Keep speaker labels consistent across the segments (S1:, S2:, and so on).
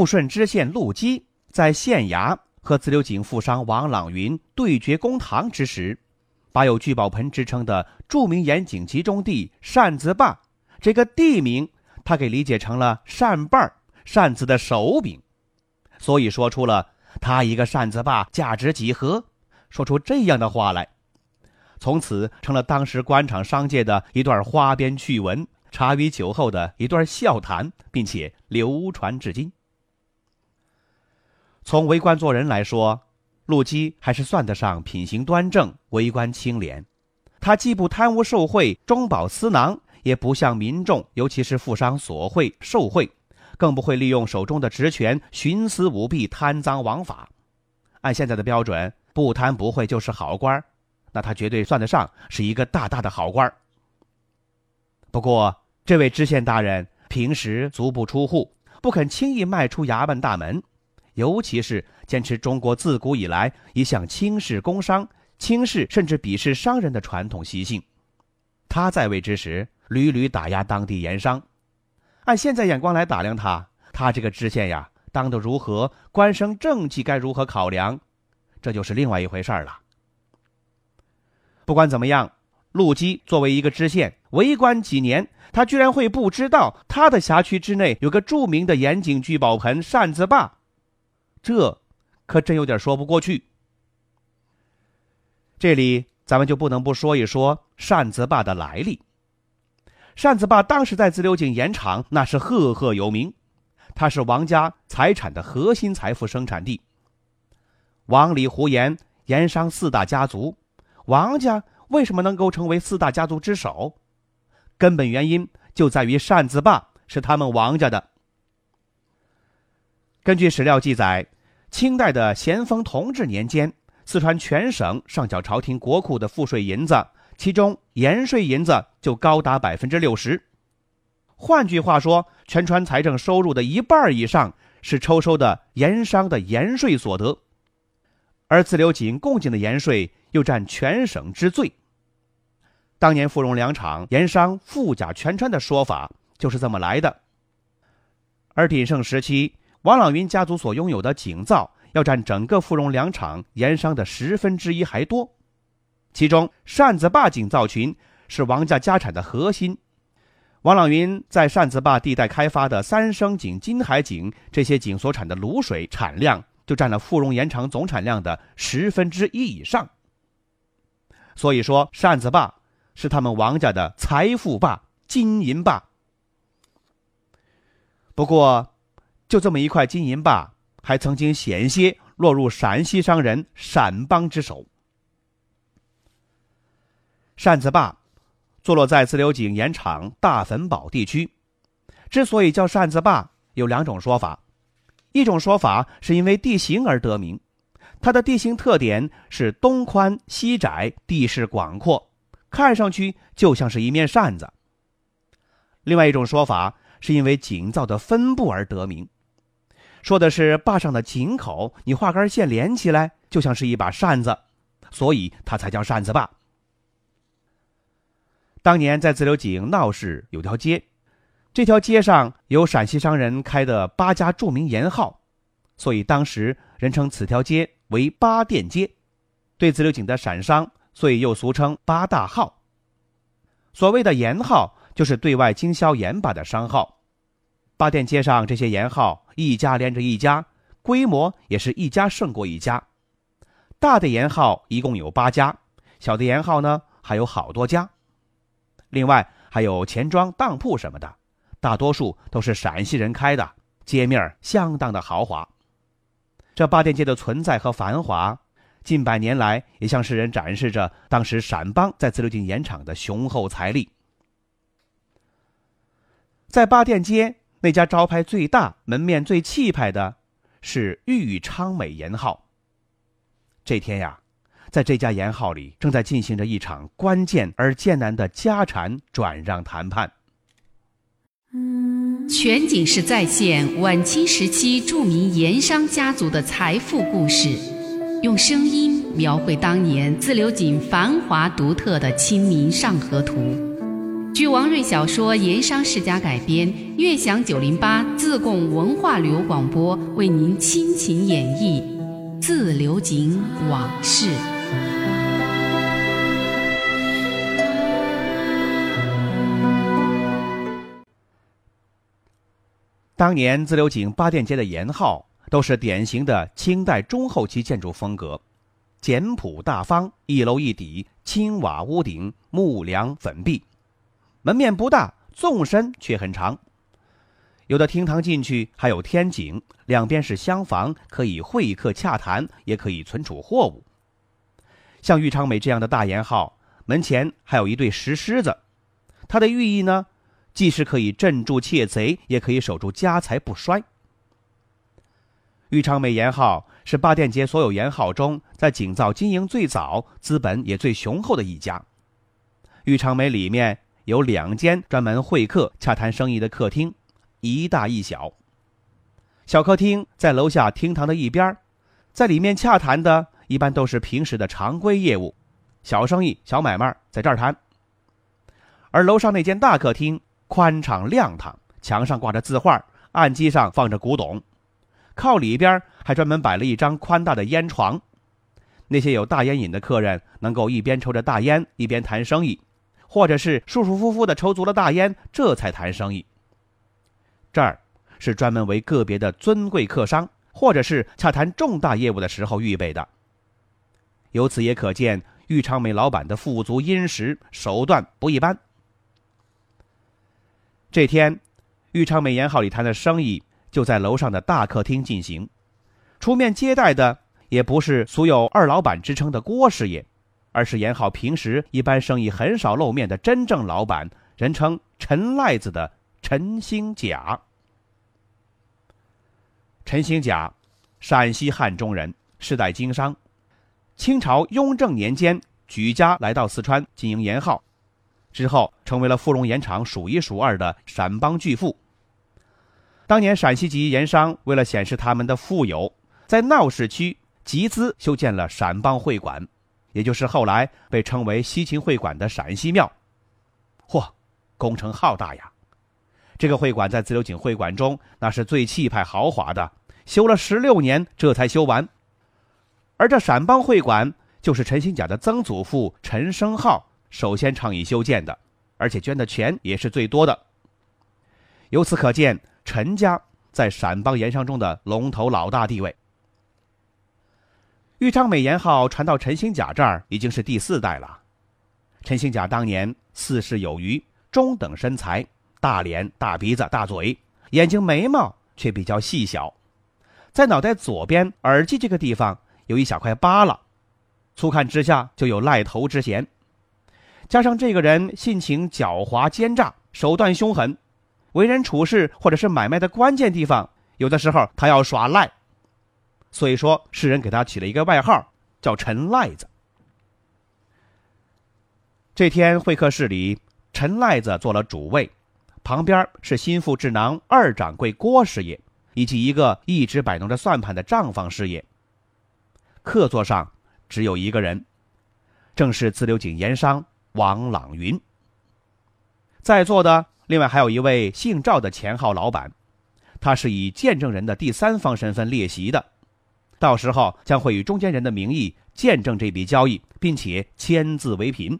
S1: 富顺知县陆基在县衙和自流井富商王朗云对决公堂之时，把有“聚宝盆”之称的著名盐井集中地扇子坝这个地名，他给理解成了扇瓣、扇子的手柄，所以说出了他一个扇子坝价值几何，说出这样的话来，从此成了当时官场商界的一段花边趣闻，茶余酒后的一段笑谈，并且流传至今。从为官做人来说，陆基还是算得上品行端正、为官清廉。他既不贪污受贿、中饱私囊，也不向民众，尤其是富商索贿受贿，更不会利用手中的职权徇私舞弊、贪赃枉法。按现在的标准，不贪不贿就是好官那他绝对算得上是一个大大的好官不过，这位知县大人平时足不出户，不肯轻易迈出衙门大门。尤其是坚持中国自古以来一向轻视工商、轻视甚至鄙视商人的传统习性，他在位之时屡屡打压当地盐商。按现在眼光来打量他，他这个知县呀，当得如何？官升政绩该如何考量？这就是另外一回事儿了。不管怎么样，陆基作为一个知县，为官几年，他居然会不知道他的辖区之内有个著名的盐井聚宝盆扇子坝。这可真有点说不过去。这里咱们就不能不说一说扇子坝的来历。扇子坝当时在自流井盐场那是赫赫有名，它是王家财产的核心财富生产地。王李胡盐盐商四大家族，王家为什么能够成为四大家族之首？根本原因就在于扇子坝是他们王家的。根据史料记载，清代的咸丰同治年间，四川全省上缴朝廷国库的赋税银子，其中盐税银子就高达百分之六十。换句话说，全川财政收入的一半以上是抽收的盐商的盐税所得，而自流井供进的盐税又占全省之最。当年富荣粮场盐商富甲全川的说法就是这么来的。而鼎盛时期。王朗云家族所拥有的井灶要占整个富荣粮场盐商的十分之一还多，其中扇子坝井灶群是王家家产的核心。王朗云在扇子坝地带开发的三生井、金海井这些井所产的卤水产量，就占了富荣盐场总产量的十分之一以上。所以说，扇子坝是他们王家的财富坝、金银坝。不过，就这么一块金银坝，还曾经险些落入陕西商人陕邦之手。扇子坝坐落在自流井盐场大坟堡地区，之所以叫扇子坝，有两种说法。一种说法是因为地形而得名，它的地形特点是东宽西窄，地势广阔，看上去就像是一面扇子。另外一种说法是因为井灶的分布而得名。说的是坝上的井口，你画根线连起来，就像是一把扇子，所以它才叫扇子坝。当年在自流井闹市有条街，这条街上有陕西商人开的八家著名盐号，所以当时人称此条街为八店街。对自流井的陕商，所以又俗称八大号。所谓的盐号，就是对外经销盐巴的商号。八店街上这些盐号。一家连着一家，规模也是一家胜过一家。大的盐号一共有八家，小的盐号呢还有好多家。另外还有钱庄、当铺什么的，大多数都是陕西人开的，街面相当的豪华。这八店街的存在和繁华，近百年来也向世人展示着当时陕邦在自流井盐场的雄厚财力。在八店街。那家招牌最大、门面最气派的，是豫昌美盐号。这天呀，在这家盐号里，正在进行着一场关键而艰难的家产转让谈判。
S2: 嗯全景式再现晚清时期著名盐商家族的财富故事，用声音描绘当年自流井繁华独特的《清明上河图》。据王瑞小说《盐商世家》改编，悦享九零八自贡文化旅游广播为您倾情演绎《自流井往事》。
S1: 当年自流井八店街的盐号都是典型的清代中后期建筑风格，简朴大方，一楼一底，青瓦屋顶，木梁粉壁，门面不大，纵深却很长。有的厅堂进去还有天井，两边是厢房，可以会客洽谈，也可以存储货物。像玉昌美这样的大盐号，门前还有一对石狮子，它的寓意呢？既是可以镇住窃贼，也可以守住家财不衰。玉昌美盐号是八店街所有盐号中，在井造经营最早、资本也最雄厚的一家。玉昌美里面有两间专门会客、洽谈生意的客厅，一大一小。小客厅在楼下厅堂的一边，在里面洽谈的一般都是平时的常规业务，小生意、小买卖在这儿谈。而楼上那间大客厅。宽敞亮堂，墙上挂着字画，案几上放着古董，靠里边还专门摆了一张宽大的烟床。那些有大烟瘾的客人能够一边抽着大烟一边谈生意，或者是舒舒服服的抽足了大烟，这才谈生意。这儿是专门为个别的尊贵客商，或者是洽谈重大业务的时候预备的。由此也可见玉昌美老板的富足殷实，手段不一般。这天，玉昌美盐号里谈的生意就在楼上的大客厅进行。出面接待的也不是素有“二老板”之称的郭师爷，而是盐号平时一般生意很少露面的真正老板，人称“陈赖子”的陈兴甲。陈兴甲，陕西汉中人，世代经商。清朝雍正年间举家来到四川经营盐号。之后，成为了富荣盐场数一数二的陕帮巨富。当年陕西籍盐商为了显示他们的富有，在闹市区集资修建了陕帮会馆，也就是后来被称为西秦会馆的陕西庙。嚯，工程浩大呀！这个会馆在自流井会馆中那是最气派豪华的，修了十六年这才修完。而这陕帮会馆就是陈兴甲的曾祖父陈生浩。首先倡议修建的，而且捐的钱也是最多的。由此可见，陈家在陕帮盐商中的龙头老大地位。豫章美颜号传到陈兴甲这儿已经是第四代了。陈兴甲当年四十有余，中等身材，大脸、大鼻子、大嘴，眼睛、眉毛却比较细小，在脑袋左边耳际这个地方有一小块疤了，粗看之下就有赖头之嫌。加上这个人性情狡猾奸诈，手段凶狠，为人处事或者是买卖的关键地方，有的时候他要耍赖，所以说世人给他起了一个外号，叫陈赖子。这天会客室里，陈赖子做了主位，旁边是心腹智囊二掌柜郭师爷，以及一个一直摆弄着算盘的账房师爷。客座上只有一个人，正是自流井盐商。王朗云，在座的另外还有一位姓赵的钱号老板，他是以见证人的第三方身份列席的，到时候将会以中间人的名义见证这笔交易，并且签字为凭。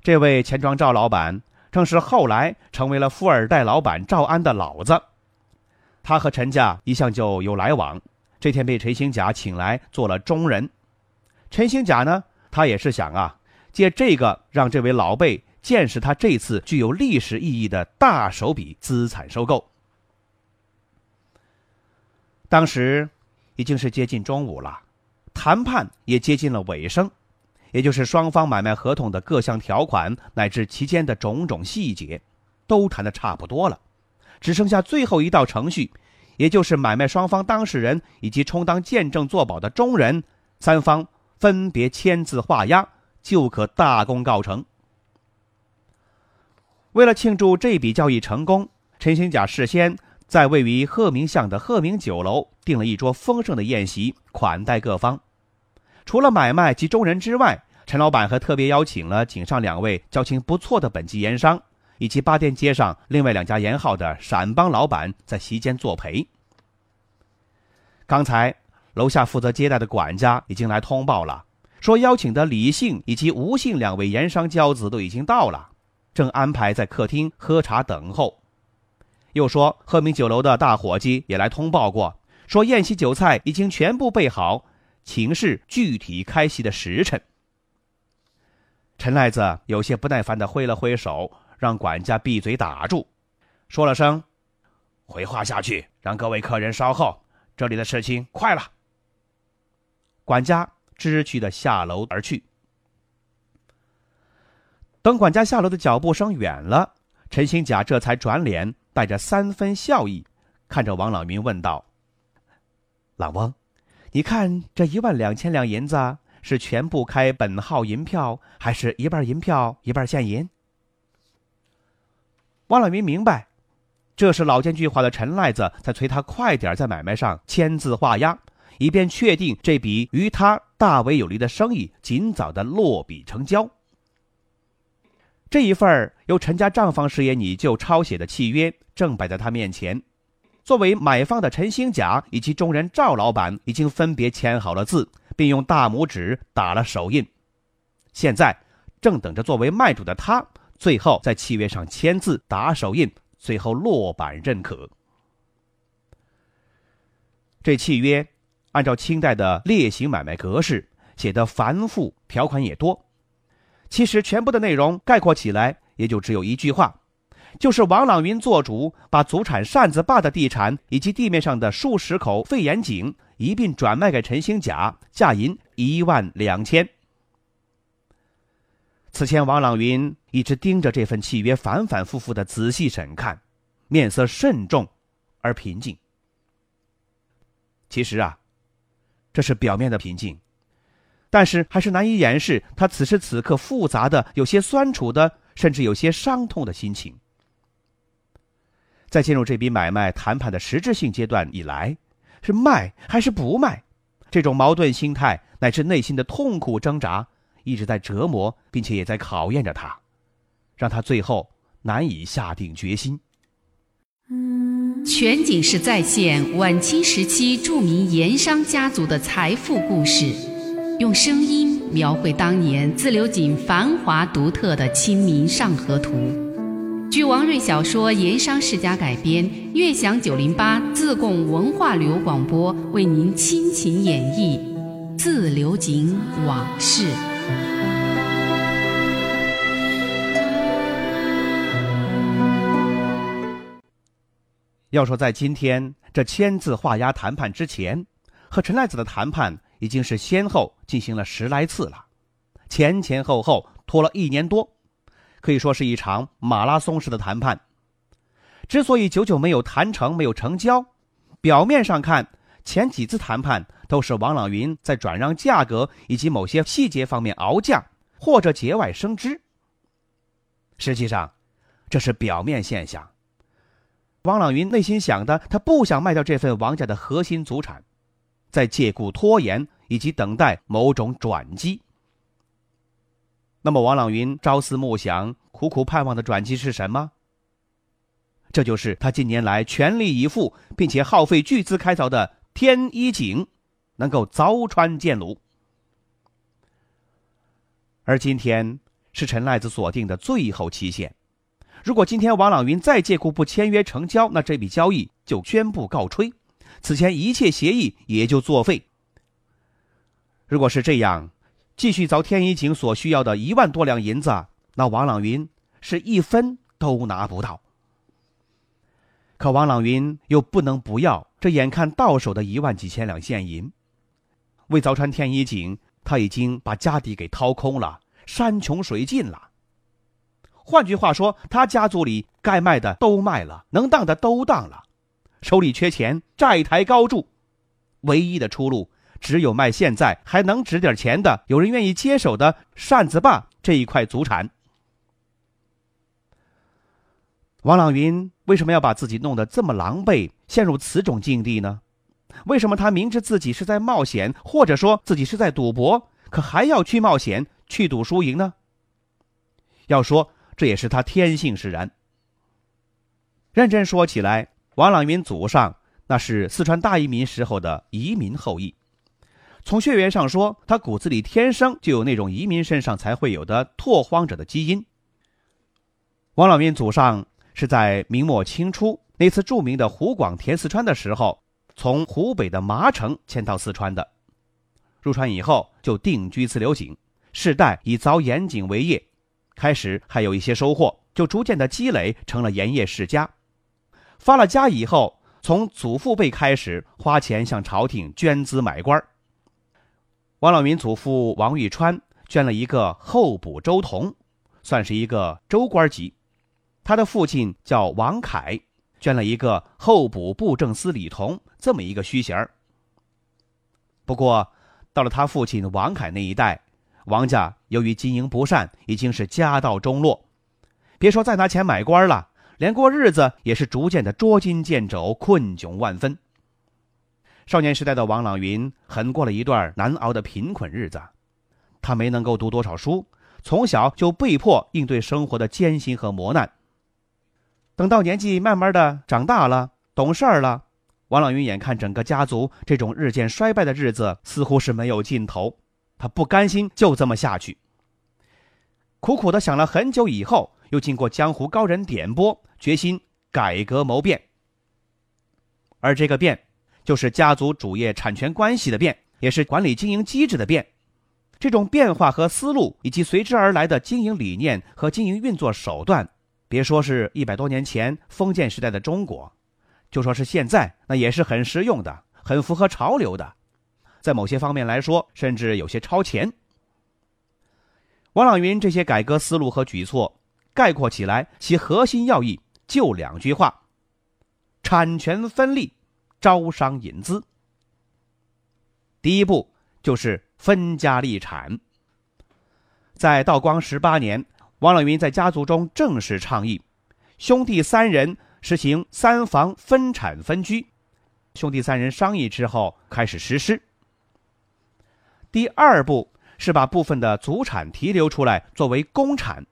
S1: 这位钱庄赵老板正是后来成为了富二代老板赵安的老子，他和陈家一向就有来往，这天被陈兴甲请来做了中人。陈兴甲呢，他也是想啊。借这个，让这位老辈见识他这次具有历史意义的大手笔资产收购。当时已经是接近中午了，谈判也接近了尾声，也就是双方买卖合同的各项条款乃至其间的种种细节，都谈的差不多了，只剩下最后一道程序，也就是买卖双方当事人以及充当见证作保的中人三方分别签字画押，就可大功告成。为了庆祝这笔交易成功，陈兴甲事先在位于鹤鸣巷的鹤鸣酒楼订了一桌丰盛的宴席，款待各方。除了买卖及中人之外，陈老板还特别邀请了井上两位交情不错的本地盐商，以及八店街上另外两家盐号的陕帮老板在席间作陪。刚才楼下负责接待的管家已经来通报了，说邀请的李姓以及吴姓两位盐商骄子都已经到了。正安排在客厅喝茶等候，又说鹤鸣酒楼的大伙计也来通报过，说宴席酒菜已经全部备好，请示具体开席的时辰。陈赖子有些不耐烦的挥了挥手，让管家闭嘴打住，说了声：“回话下去，让各位客人稍后，这里的事情快了。”管家知趣的下楼而去。等管家下楼的脚步声远了，陈兴甲这才转脸，带着三分笑意，看着王老民问道：“老翁，你看这一万两千两银子是全部开本号银票，还是一半银票一半现银？”王朗云明白，这是老奸巨猾的陈赖子在催他快点在买卖上签字画押，以便确定这笔于他大为有利的生意尽早的落笔成交。这一份由陈家账房师爷你就抄写的契约正摆在他面前，作为买方的陈兴甲以及中人赵老板已经分别签好了字，并用大拇指打了手印，现在正等着作为卖主的他最后在契约上签字打手印，最后落板认可。这契约按照清代的列行买卖格式写的繁复，条款也多。其实全部的内容概括起来，也就只有一句话，就是王朗云做主把祖产扇子坝的地产以及地面上的数十口废盐井一并转卖给陈兴甲，价银一万两千。此前，王朗云一直盯着这份契约，反反复复的仔细审看，面色慎重而平静。其实啊，这是表面的平静。但是还是难以掩饰他此时此刻复杂的、有些酸楚的，甚至有些伤痛的心情。在进入这笔买卖谈判的实质性阶段以来，是卖还是不卖，这种矛盾心态乃至内心的痛苦挣扎，一直在折磨，并且也在考验着他，让他最后难以下定决心。
S2: 全景式再现晚清时期著名盐商家族的财富故事。用声音描绘当年自流井繁华独特的《清明上河图》，据王瑞小说《盐商世家》改编，悦享九零八自贡文化旅游广播为您倾情演绎《自流井往事》。
S1: 要说在今天这签字画押谈判之前，和陈赖子的谈判。已经是先后进行了十来次了，前前后后拖了一年多，可以说是一场马拉松式的谈判。之所以久久没有谈成、没有成交，表面上看，前几次谈判都是王朗云在转让价格以及某些细节方面熬价或者节外生枝。实际上，这是表面现象。王朗云内心想的，他不想卖掉这份王家的核心祖产。在借故拖延以及等待某种转机。那么，王朗云朝思暮想、苦苦盼望的转机是什么？这就是他近年来全力以赴并且耗费巨资开凿的天一井，能够凿穿剑炉。而今天是陈赖子锁定的最后期限，如果今天王朗云再借故不签约成交，那这笔交易就宣布告吹。此前一切协议也就作废。如果是这样，继续凿天一井所需要的一万多两银子，那王朗云是一分都拿不到。可王朗云又不能不要这眼看到手的一万几千两现银。为凿穿天一井，他已经把家底给掏空了，山穷水尽了。换句话说，他家族里该卖的都卖了，能当的都当了，手里缺钱，债台高筑，唯一的出路只有卖现在还能值点钱的、有人愿意接手的扇子坝这一块祖产。王朗云为什么要把自己弄得这么狼狈，陷入此种境地呢？为什么他明知自己是在冒险，或者说自己是在赌博，可还要去冒险、去赌输赢呢？要说这也是他天性使然。认真说起来，王朗云祖上那是四川大移民时候的移民后裔，从血缘上说，他骨子里天生就有那种移民身上才会有的拓荒者的基因。王朗云祖上。是在明末清初那次著名的湖广填四川的时候，从湖北的麻城迁到四川的。入川以后就定居自流井，世代以凿盐井为业。开始还有一些收获，就逐渐的积累成了盐业世家。发了家以后，从祖父辈开始花钱向朝廷捐资买官。王老民祖父王玉川捐了一个候补州同，算是一个州官级。他的父亲叫王凯，捐了一个候补布政司李同这么一个虚衔不过，到了他父亲王凯那一代，王家由于经营不善，已经是家道中落。别说再拿钱买官了，连过日子也是逐渐的捉襟见肘、困窘万分。少年时代的王朗云，很过了一段难熬的贫困日子。他没能够读多少书，从小就被迫应对生活的艰辛和磨难。等到年纪慢慢的长大了，懂事儿了，王朗云眼看整个家族这种日渐衰败的日子似乎是没有尽头，他不甘心就这么下去。苦苦的想了很久以后，又经过江湖高人点拨，决心改革谋变。而这个变，就是家族主业产权关系的变，也是管理经营机制的变。这种变化和思路，以及随之而来的经营理念和经营运作手段。别说是一百多年前封建时代的中国，就说是现在，那也是很实用的，很符合潮流的，在某些方面来说，甚至有些超前。王朗云这些改革思路和举措，概括起来，其核心要义就两句话：产权分立，招商引资。第一步就是分家立产，在道光十八年。王朗云在家族中正式倡议，兄弟三人实行三房分产分居。兄弟三人商议之后开始实施。第二步是把部分的祖产提留出来作为公产，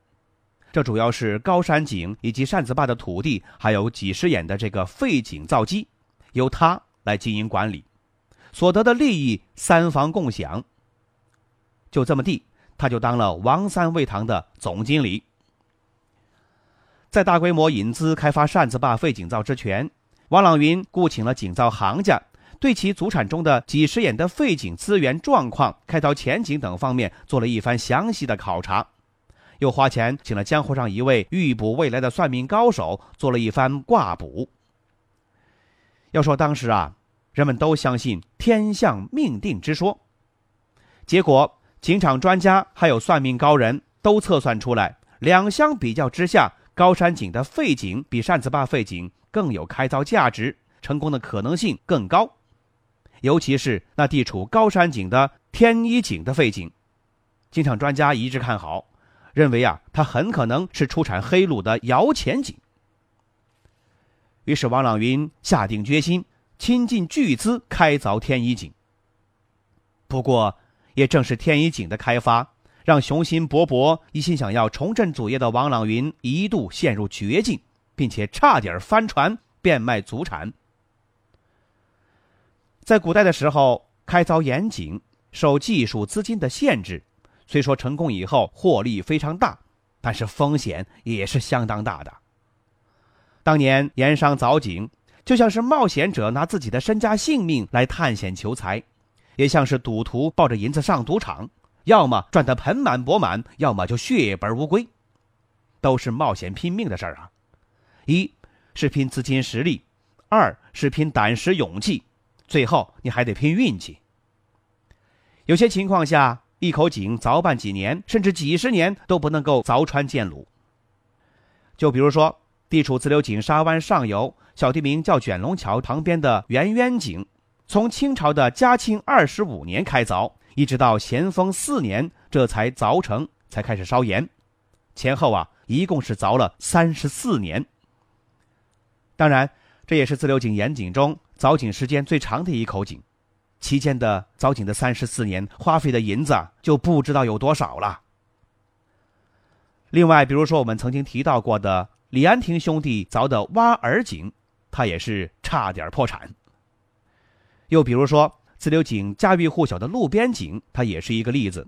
S1: 这主要是高山井以及扇子坝的土地，还有几十眼的这个废井造机，由他来经营管理，所得的利益三房共享。就这么地。他就当了王三味堂的总经理，在大规模引资开发扇子坝废井造之前，王朗云雇请了井造行家，对其祖产中的几十眼的废井资源状况、开凿前景等方面做了一番详细的考察，又花钱请了江湖上一位预卜未来的算命高手做了一番卦卜。要说当时啊，人们都相信天象命定之说，结果。井场专家还有算命高人都测算出来，两相比较之下，高山井的废井比扇子坝废井更有开凿价值，成功的可能性更高。尤其是那地处高山井的天一井的废井，井场专家一致看好，认为啊，它很可能是出产黑卤的摇钱井。于是王朗云下定决心，倾尽巨资开凿天一井。不过。也正是天一井的开发，让雄心勃勃、一心想要重振祖业的王朗云一度陷入绝境，并且差点翻船变卖祖产。在古代的时候，开凿盐井受技术资金的限制，虽说成功以后获利非常大，但是风险也是相当大的。当年盐商凿井，就像是冒险者拿自己的身家性命来探险求财。也像是赌徒抱着银子上赌场，要么赚得盆满钵满，要么就血本无归，都是冒险拼命的事儿啊！一是拼资金实力，二是拼胆识勇气，最后你还得拼运气。有些情况下，一口井凿办几年甚至几十年都不能够凿穿见鲁，就比如说，地处自流井沙湾上游、小地名叫卷龙桥旁边的圆渊井，从清朝的嘉庆二十五年开凿，一直到咸丰四年这才凿成，才开始烧盐，前后啊一共是凿了三十四年。当然，这也是自流井盐井中凿井时间最长的一口井，期间的凿井的三十四年花费的银子就不知道有多少了。另外，比如说我们曾经提到过的李安亭兄弟凿的挖耳井，它也是差点破产。又比如说自流井家喻户晓的路边井，它也是一个例子。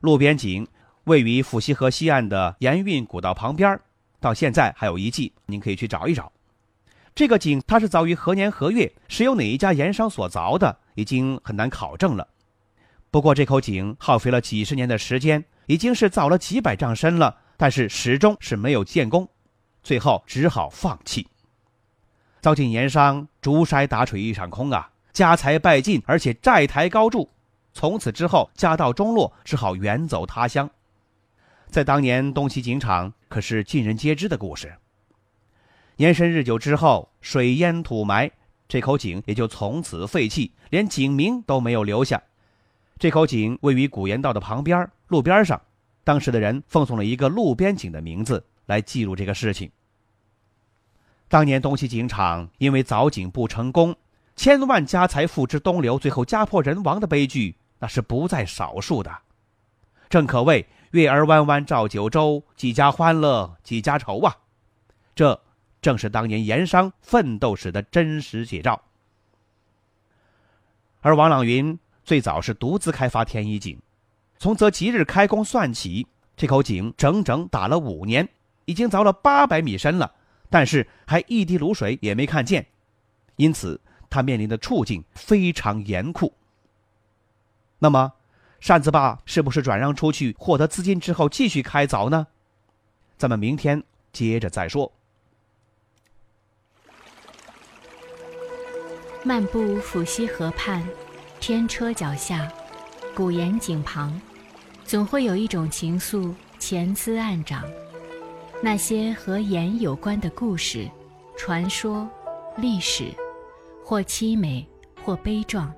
S1: 路边井位于府西河西岸的盐运古道旁边，到现在还有遗迹，您可以去找一找。这个井它是凿于何年何月，是由哪一家盐商所凿的，已经很难考证了。不过这口井耗费了几十年的时间。已经是凿了几百丈深了，但是始终是没有建功，最后只好放弃。遭井盐商竹筛打水一场空啊，家财败尽，而且债台高筑，从此之后家道中落，只好远走他乡。在当年东西井场可是尽人皆知的故事。年深日久之后，水淹土埋，这口井也就从此废弃，连井名都没有留下。这口井位于古盐道的旁边，路边上，当时的人奉送了一个路边井的名字来记录这个事情。当年东西井场因为凿井不成功，千万家财付之东流，最后家破人亡的悲剧，那是不在少数的。正可谓月儿弯弯照九州，几家欢乐几家愁啊！这正是当年盐商奋斗史的真实写照。而王朗云。最早是独自开发天一井，从择吉日开工算起，这口井整整打了五年，已经凿了八百米深了，但是还一滴卤水也没看见，因此他面临的处境非常严酷。那么，扇子坝是不是转让出去获得资金之后继续开凿呢？咱们明天接着再说。
S3: 漫步抚溪河畔。天车脚下，古岩井旁，总会有一种情愫潜滋暗长。那些和盐有关的故事、传说、历史，或凄美，或悲壮，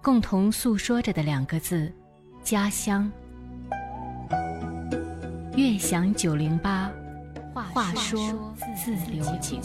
S3: 共同诉说着的两个字：家乡。悦享九零八，话说自流井。